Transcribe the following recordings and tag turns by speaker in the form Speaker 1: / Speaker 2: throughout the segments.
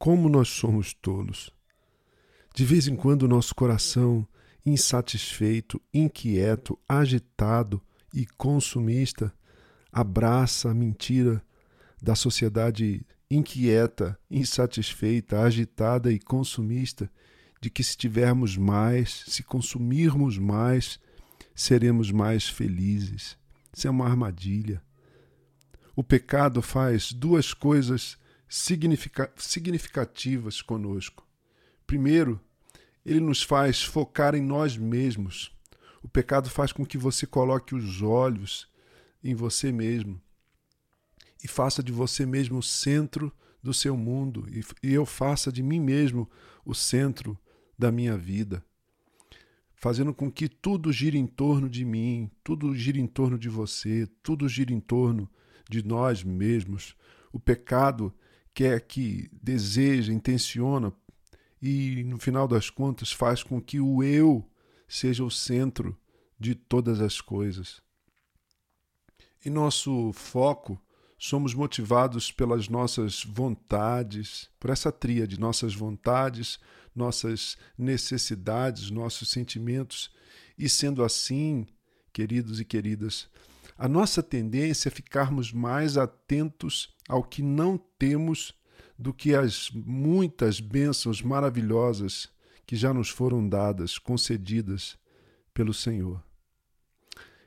Speaker 1: Como nós somos tolos. De vez em quando, nosso coração, insatisfeito, inquieto, agitado e consumista, abraça a mentira da sociedade inquieta, insatisfeita, agitada e consumista de que se tivermos mais, se consumirmos mais, seremos mais felizes. Isso é uma armadilha. O pecado faz duas coisas significativas conosco. Primeiro, ele nos faz focar em nós mesmos. O pecado faz com que você coloque os olhos em você mesmo e faça de você mesmo o centro do seu mundo e, eu faça de mim mesmo o centro da minha vida, fazendo com que tudo gire em torno de mim, tudo gire em torno de você, tudo gire em torno de nós mesmos. O pecado quer que deseja, intenciona e no final das contas faz com que o eu seja o centro de todas as coisas. E nosso foco somos motivados pelas nossas vontades, por essa tríade, nossas vontades, nossas necessidades, nossos sentimentos. E sendo assim, queridos e queridas, a nossa tendência é ficarmos mais atentos ao que não temos do que às muitas bênçãos maravilhosas que já nos foram dadas, concedidas pelo Senhor.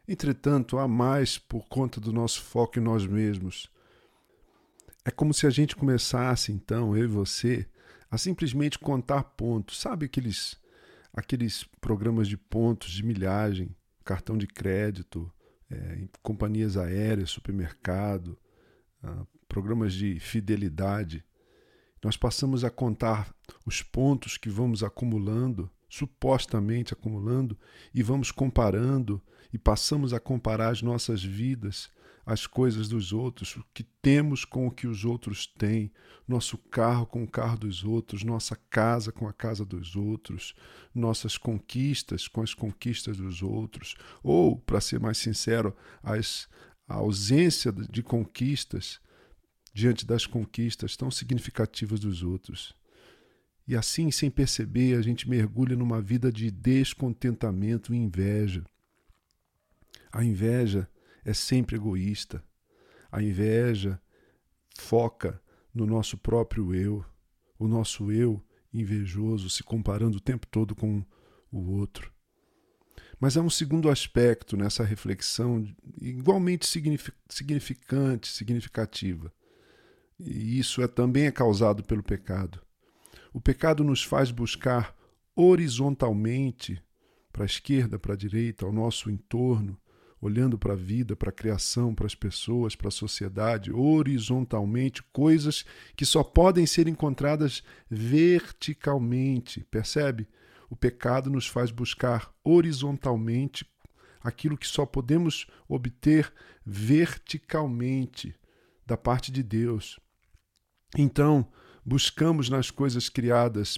Speaker 1: Entretanto, há mais por conta do nosso foco em nós mesmos. É como se a gente começasse, então, eu e você, a simplesmente contar pontos. Sabe aqueles, aqueles programas de pontos de milhagem, cartão de crédito, é, companhias aéreas, supermercado, ah, programas de fidelidade? Nós passamos a contar os pontos que vamos acumulando supostamente acumulando, e vamos comparando e passamos a comparar as nossas vidas, as coisas dos outros, o que temos com o que os outros têm, nosso carro com o carro dos outros, nossa casa com a casa dos outros, nossas conquistas com as conquistas dos outros, ou, para ser mais sincero, as, a ausência de conquistas diante das conquistas tão significativas dos outros. E assim, sem perceber, a gente mergulha numa vida de descontentamento e inveja. A inveja é sempre egoísta. A inveja foca no nosso próprio eu, o nosso eu invejoso, se comparando o tempo todo com o outro. Mas há um segundo aspecto nessa reflexão, igualmente significante, significativa. E isso é, também é causado pelo pecado. O pecado nos faz buscar horizontalmente, para a esquerda, para a direita, ao nosso entorno, olhando para a vida, para a criação, para as pessoas, para a sociedade, horizontalmente, coisas que só podem ser encontradas verticalmente. Percebe? O pecado nos faz buscar horizontalmente aquilo que só podemos obter verticalmente da parte de Deus. Então, buscamos nas coisas criadas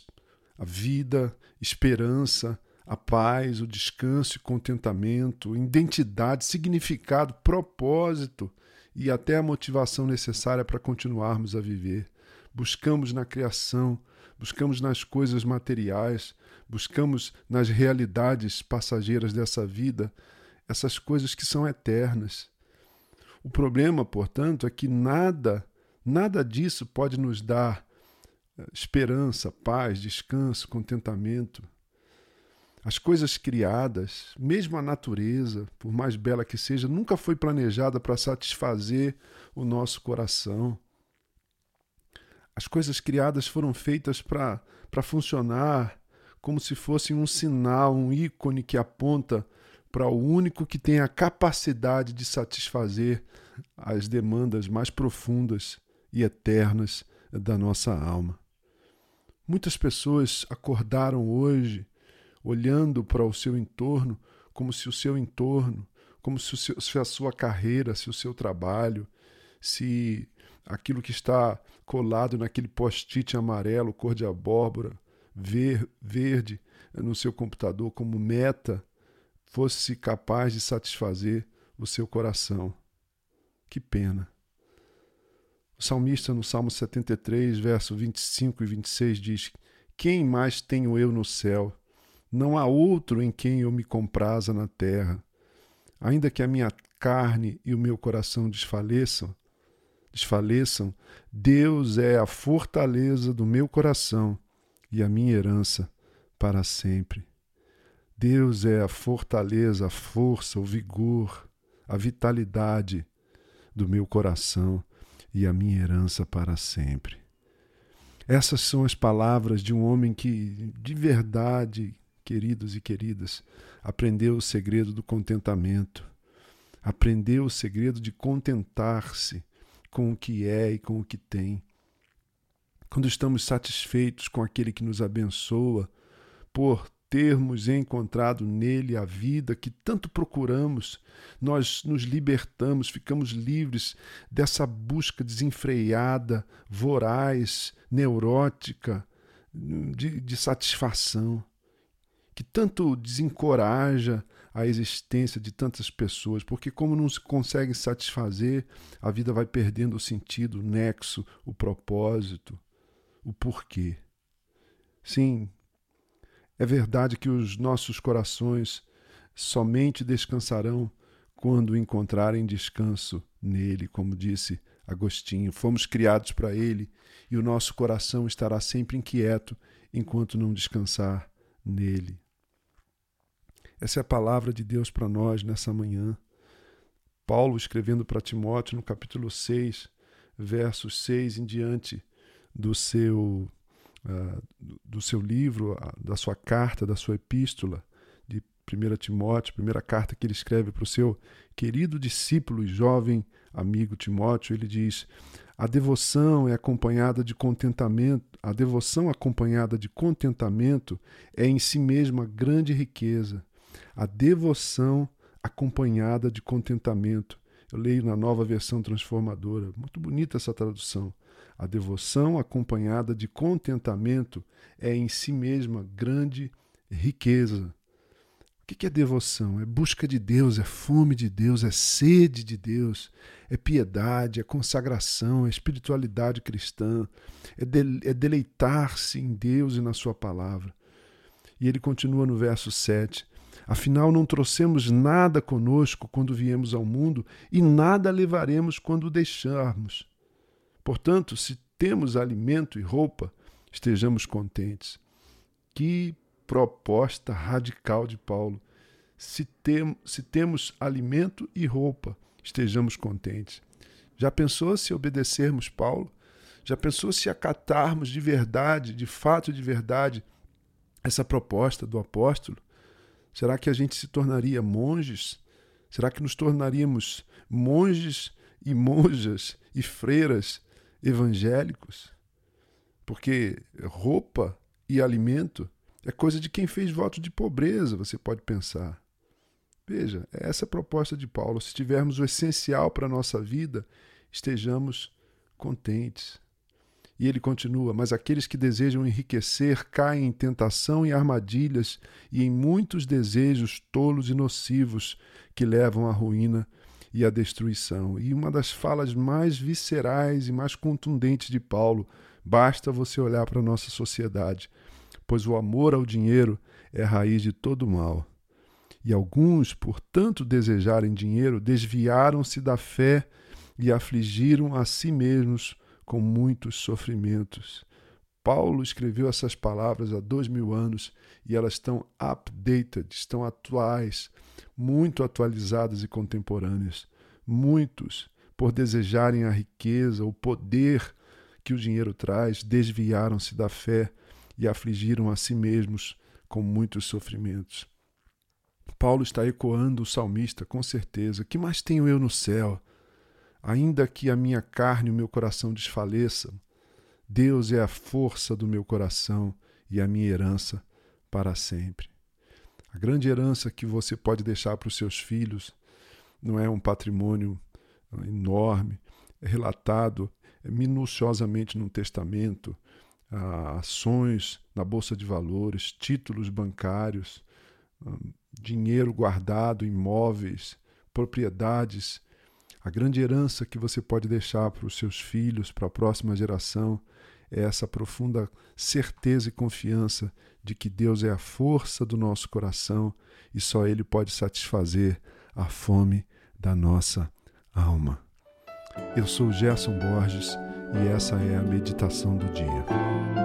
Speaker 1: a vida, esperança, a paz, o descanso e contentamento, identidade, significado, propósito e até a motivação necessária para continuarmos a viver. Buscamos na criação, buscamos nas coisas materiais, buscamos nas realidades passageiras dessa vida essas coisas que são eternas. O problema, portanto, é que nada, nada disso pode nos dar esperança, paz, descanso, contentamento. As coisas criadas, mesmo a natureza, por mais bela que seja, nunca foi planejada para satisfazer o nosso coração. As coisas criadas foram feitas para funcionar como se fossem um sinal, um ícone que aponta para o único que tem a capacidade de satisfazer as demandas mais profundas e eternas da nossa alma. Muitas pessoas acordaram hoje olhando para o seu entorno como se o seu entorno, como se, seu, se a sua carreira, se o seu trabalho, se aquilo que está colado naquele post-it amarelo, cor de abóbora, ver, verde no seu computador como meta, fosse capaz de satisfazer o seu coração. Que pena. O salmista, no Salmo 73, verso 25 e 26, diz: Quem mais tenho eu no céu? Não há outro em quem eu me compraza na terra. Ainda que a minha carne e o meu coração desfaleçam, desfaleçam, Deus é a fortaleza do meu coração e a minha herança para sempre. Deus é a fortaleza, a força, o vigor, a vitalidade do meu coração e a minha herança para sempre. Essas são as palavras de um homem que, de verdade, queridos e queridas, aprendeu o segredo do contentamento, aprendeu o segredo de contentar-se com o que é e com o que tem. Quando estamos satisfeitos com aquele que nos abençoa, por termos encontrado nele a vida que tanto procuramos, nós nos libertamos, ficamos livres dessa busca desenfreada, voraz, neurótica de, de satisfação, que tanto desencoraja a existência de tantas pessoas, porque, como não se consegue satisfazer, a vida vai perdendo o sentido, o nexo, o propósito, o porquê. Sim, é verdade que os nossos corações somente descansarão quando encontrarem descanso nele, como disse Agostinho. Fomos criados para ele e o nosso coração estará sempre inquieto enquanto não descansar nele. Essa é a palavra de Deus para nós nessa manhã. Paulo escrevendo para Timóteo no capítulo 6, versos 6 em diante do seu uh, do seu livro, da sua carta, da sua epístola de 1 Timóteo, primeira carta que ele escreve para o seu querido discípulo e jovem amigo Timóteo, ele diz: a devoção é acompanhada de contentamento, a devoção acompanhada de contentamento é em si mesma grande riqueza. A devoção acompanhada de contentamento. Eu leio na nova versão transformadora. Muito bonita essa tradução. A devoção acompanhada de contentamento é em si mesma grande riqueza. O que é devoção? É busca de Deus, é fome de Deus, é sede de Deus, é piedade, é consagração, é espiritualidade cristã, é, de, é deleitar-se em Deus e na Sua palavra. E ele continua no verso 7. Afinal, não trouxemos nada conosco quando viemos ao mundo e nada levaremos quando o deixarmos. Portanto, se temos alimento e roupa, estejamos contentes. Que proposta radical de Paulo. Se, tem, se temos alimento e roupa, estejamos contentes. Já pensou se obedecermos Paulo? Já pensou se acatarmos de verdade, de fato de verdade, essa proposta do apóstolo? Será que a gente se tornaria monges? Será que nos tornaríamos monges e monjas e freiras evangélicos, porque roupa e alimento é coisa de quem fez voto de pobreza, você pode pensar. Veja, é essa a proposta de Paulo. Se tivermos o essencial para a nossa vida, estejamos contentes. E ele continua: Mas aqueles que desejam enriquecer caem em tentação e armadilhas e em muitos desejos tolos e nocivos que levam à ruína e a destruição. E uma das falas mais viscerais e mais contundentes de Paulo, basta você olhar para a nossa sociedade, pois o amor ao dinheiro é a raiz de todo mal. E alguns, por tanto desejarem dinheiro, desviaram-se da fé e afligiram a si mesmos com muitos sofrimentos. Paulo escreveu essas palavras há dois mil anos e elas estão updated, estão atuais, muito atualizadas e contemporâneas. Muitos, por desejarem a riqueza, o poder que o dinheiro traz, desviaram-se da fé e afligiram a si mesmos com muitos sofrimentos. Paulo está ecoando o salmista com certeza: Que mais tenho eu no céu? Ainda que a minha carne e o meu coração desfaleçam, Deus é a força do meu coração e a minha herança para sempre. A grande herança que você pode deixar para os seus filhos não é um patrimônio enorme, é relatado minuciosamente no testamento, ações na bolsa de valores, títulos bancários, dinheiro guardado, imóveis, propriedades A grande herança que você pode deixar para os seus filhos, para a próxima geração, é essa profunda certeza e confiança de que Deus é a força do nosso coração e só Ele pode satisfazer a fome da nossa alma. Eu sou Gerson Borges e essa é a meditação do dia.